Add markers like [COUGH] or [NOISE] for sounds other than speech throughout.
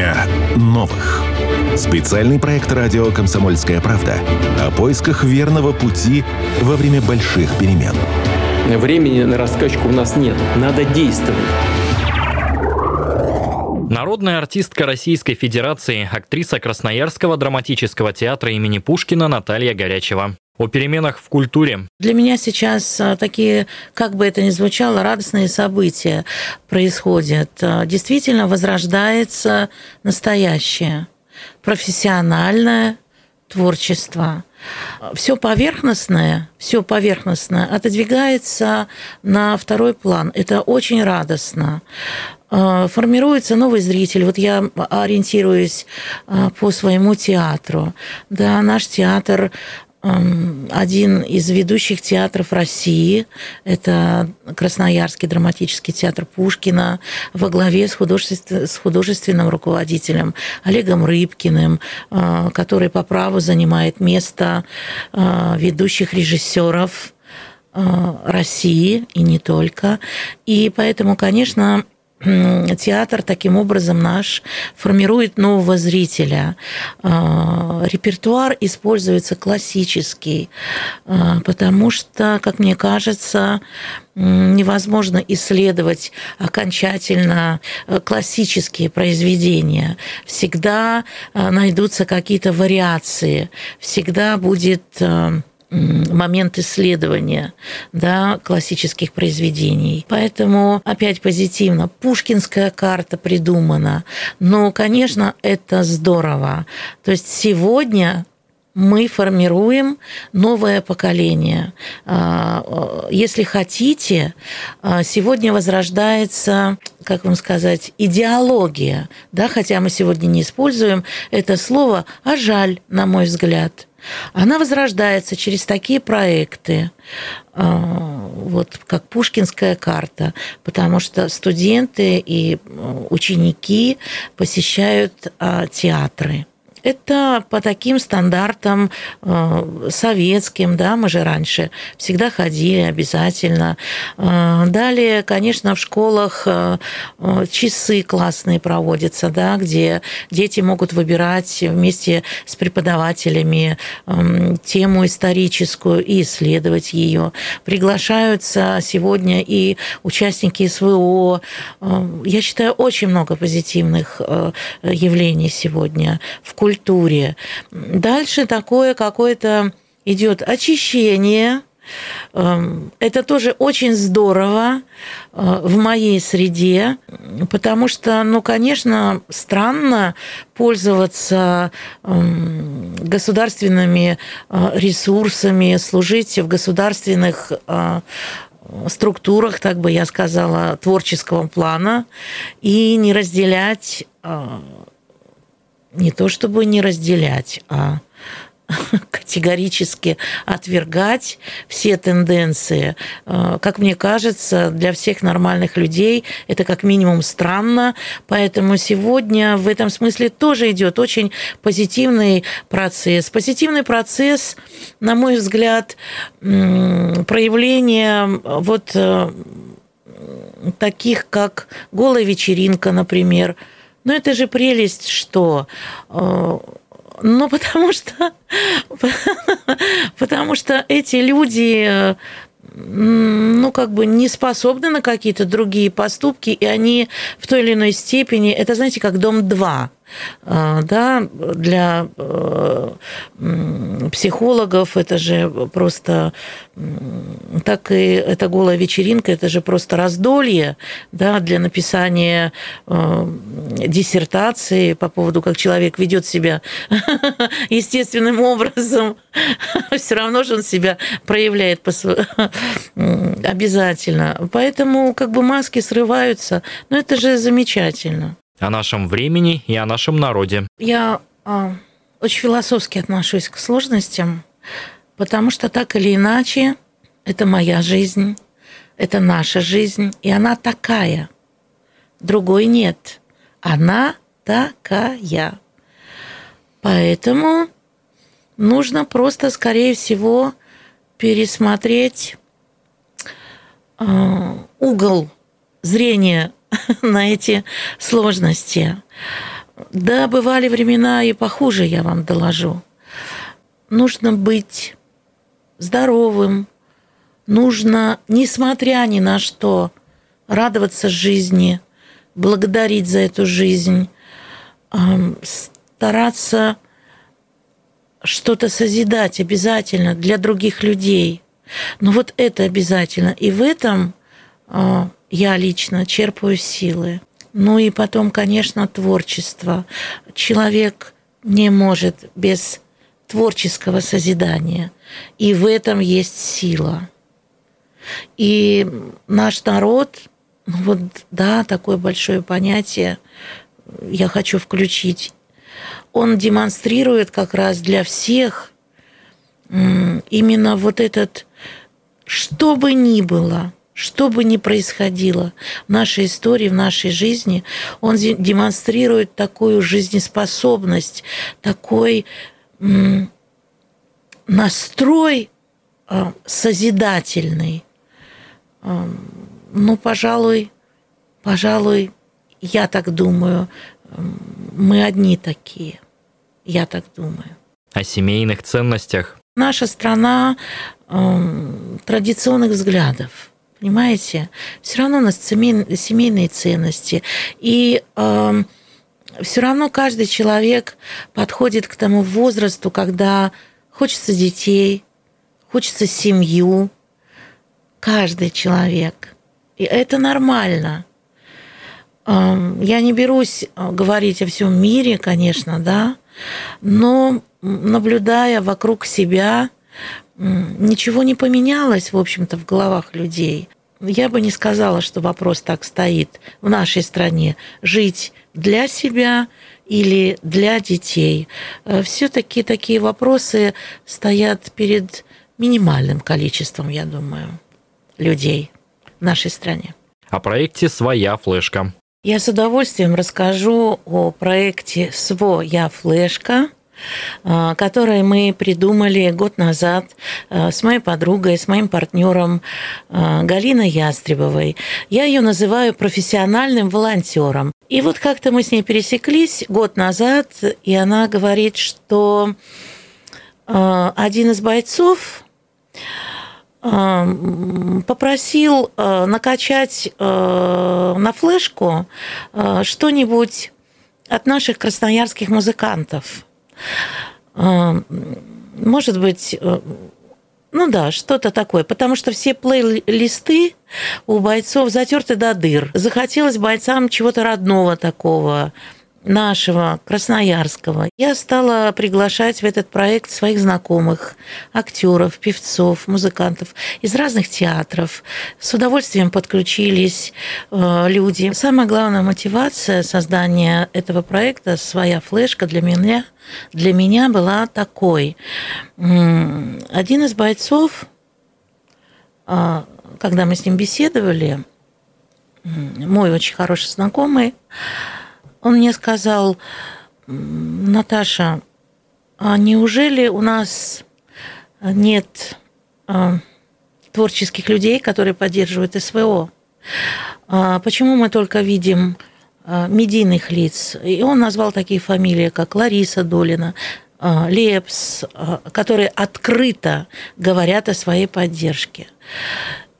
Время новых. Специальный проект радио «Комсомольская правда» о поисках верного пути во время больших перемен. Времени на раскачку у нас нет. Надо действовать. Народная артистка Российской Федерации, актриса Красноярского драматического театра имени Пушкина Наталья Горячева о переменах в культуре. Для меня сейчас а, такие, как бы это ни звучало, радостные события происходят. А, действительно возрождается настоящее, профессиональное творчество. Все поверхностное, все поверхностное отодвигается на второй план. Это очень радостно а, формируется новый зритель. Вот я ориентируюсь по своему театру. Да, наш театр один из ведущих театров России. Это Красноярский драматический театр Пушкина во главе с, художествен... с художественным руководителем Олегом Рыбкиным, э, который по праву занимает место э, ведущих режиссеров э, России и не только. И поэтому, конечно, театр таким образом наш формирует нового зрителя. А, репертуар используется классический, а, потому что, как мне кажется, невозможно исследовать окончательно э, классические произведения. Всегда э, найдутся какие-то вариации, всегда будет э, момент исследования да, классических произведений. Поэтому опять позитивно. Пушкинская карта придумана. Но, конечно, это здорово. То есть сегодня мы формируем новое поколение. А, если хотите, а, сегодня возрождается, как вам сказать, идеология, да, хотя мы сегодня не используем это слово, а жаль, на мой взгляд – она возрождается через такие проекты, а, вот как Пушкинская карта, потому что студенты и ученики посещают а, театры. Это по таким стандартам э, советским, да, мы же раньше всегда ходили обязательно. Э, далее, конечно, в школах э, часы классные проводятся, да, где дети могут выбирать вместе с преподавателями эм, тему историческую и исследовать ее. Приглашаются сегодня и участники СВО. Я считаю, очень много позитивных явлений сегодня в культуре культуре. Дальше такое какое-то идет очищение. Эм, это тоже очень здорово э, в моей среде, потому что, ну, конечно, странно пользоваться эм, государственными э, ресурсами, служить в государственных э, структурах, так бы я сказала, творческого плана и не разделять не то чтобы не разделять, а [LAUGHS] категорически отвергать все тенденции. Э, как мне кажется, для всех нормальных людей это как минимум странно. Поэтому сегодня в этом смысле тоже идет очень позитивный процесс. Позитивный процесс, на мой взгляд, проявление вот э, таких, как голая вечеринка, например, ну, это же прелесть, что... Э, ну, [LAUGHS] потому что, потому что эти люди ну, как бы не способны на какие-то другие поступки, и они в той или иной степени, это, знаете, как «Дом-2», а, да, для э, психологов это же просто так и эта голая вечеринка, это же просто раздолье, да, для написания э, диссертации по поводу, как человек ведет себя [LAUGHS] естественным образом, [LAUGHS] все равно же он себя проявляет [LAUGHS] обязательно. Поэтому как бы маски срываются, но это же замечательно о нашем времени и о нашем народе. Я э, очень философски отношусь к сложностям, потому что так или иначе это моя жизнь, это наша жизнь, и она такая. Другой нет. Она такая. Поэтому нужно просто, скорее всего, пересмотреть э, угол зрения [LAUGHS] на эти сложности. Да, бывали времена и похуже, я вам доложу. Нужно быть здоровым, нужно, несмотря ни на что, радоваться жизни, благодарить за эту жизнь, стараться что-то созидать обязательно для других людей. Но вот это обязательно. И в этом а, я лично черпаю силы. Ну и потом, конечно, творчество. Человек не может без творческого созидания. И в этом есть сила. И наш народ, ну вот да, такое большое понятие я хочу включить, он демонстрирует как раз для всех именно вот этот, что бы ни было, что бы ни происходило в нашей истории, в нашей жизни, он демонстрирует такую жизнеспособность, такой настрой а, созидательный. Ну, пожалуй, пожалуй, я так думаю, мы одни такие. Я так думаю. О семейных ценностях? Наша страна э, традиционных взглядов. Понимаете? Все равно у нас семейные ценности. И э, все равно каждый человек подходит к тому возрасту, когда хочется детей, хочется семью. Каждый человек. И это нормально. Я не берусь э, говорить о всем мире, конечно, да, но наблюдая вокруг себя, ничего не поменялось, в общем-то, в головах людей. Я бы не сказала, что вопрос так стоит в нашей стране. Жить для себя или для детей. Э, Все-таки такие вопросы стоят перед минимальным количеством, я думаю, людей в нашей стране. О проекте «Своя флешка». Я с удовольствием расскажу о проекте «Своя флешка», а, который мы придумали год назад а, с моей подругой, с моим партнером а, Галиной Ястребовой. Я ее называю профессиональным волонтером. И вот как-то мы с ней пересеклись год назад, и она говорит, что один из бойцов попросил э, накачать э, на флешку э, что-нибудь от наших красноярских музыкантов. Может быть, ну да, что-то такое. Потому что все плейлисты у бойцов затерты до дыр. Захотелось бойцам чего-то родного такого, нашего, красноярского, я стала приглашать в этот проект своих знакомых, актеров, певцов, музыкантов из разных театров. С удовольствием подключились э, люди. Самая главная мотивация создания этого проекта, своя флешка для меня, для меня была такой. Один из бойцов, э, когда мы с ним беседовали, мой очень хороший знакомый, он мне сказал, Наташа, а неужели у нас нет а, творческих людей, которые поддерживают СВО? А почему мы только видим а, медийных лиц? И он назвал такие фамилии, как Лариса Долина, а, Лепс, а, которые открыто говорят о своей поддержке.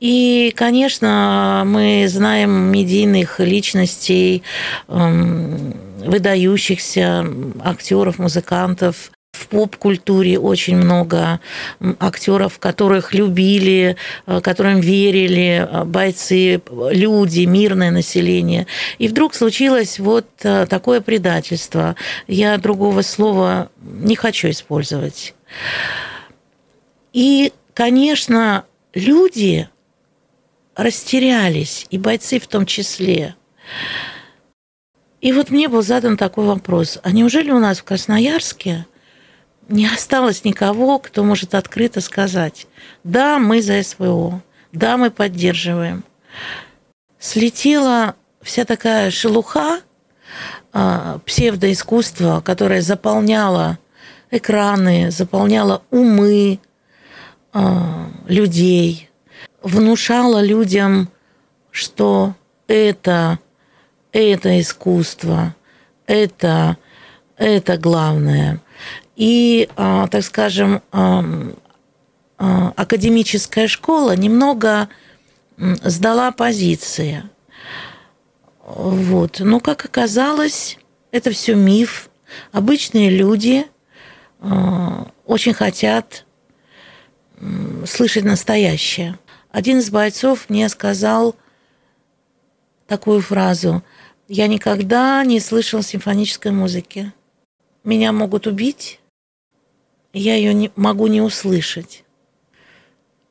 И, конечно, мы знаем медийных личностей, эм, выдающихся актеров, музыкантов. В поп-культуре очень много актеров, которых любили, э, которым верили э, бойцы, люди, мирное население. И вдруг случилось вот э, такое предательство. Я другого слова не хочу использовать. И, конечно, люди растерялись, и бойцы в том числе. И вот мне был задан такой вопрос, а неужели у нас в Красноярске не осталось никого, кто может открыто сказать, да, мы за СВО, да, мы поддерживаем. Слетела вся такая шелуха а, псевдоискусства, которое заполняло экраны, заполняло умы а, людей – внушала людям, что это, это искусство, Это, это главное. И, а, так скажем, а, академическая школа немного сдала позиции. Вот. Но, как оказалось, это все миф. Обычные люди очень хотят слышать настоящее. Один из бойцов мне сказал такую фразу. Я никогда не слышал симфонической музыки. Меня могут убить, я ее не, могу не услышать.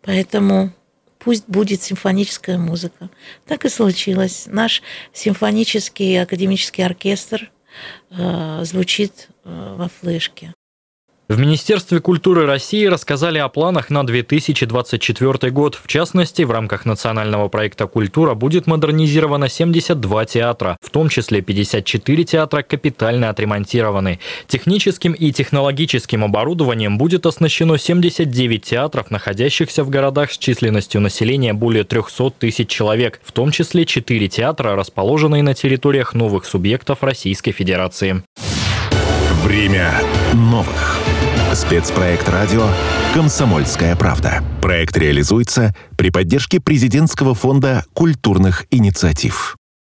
Поэтому пусть будет симфоническая музыка. Так и случилось. Наш симфонический академический оркестр э, звучит э, во флешке. В Министерстве культуры России рассказали о планах на 2024 год. В частности, в рамках национального проекта «Культура» будет модернизировано 72 театра, в том числе 54 театра капитально отремонтированы. Техническим и технологическим оборудованием будет оснащено 79 театров, находящихся в городах с численностью населения более 300 тысяч человек, в том числе 4 театра, расположенные на территориях новых субъектов Российской Федерации. Время новых. Спецпроект радио «Комсомольская правда». Проект реализуется при поддержке президентского фонда культурных инициатив.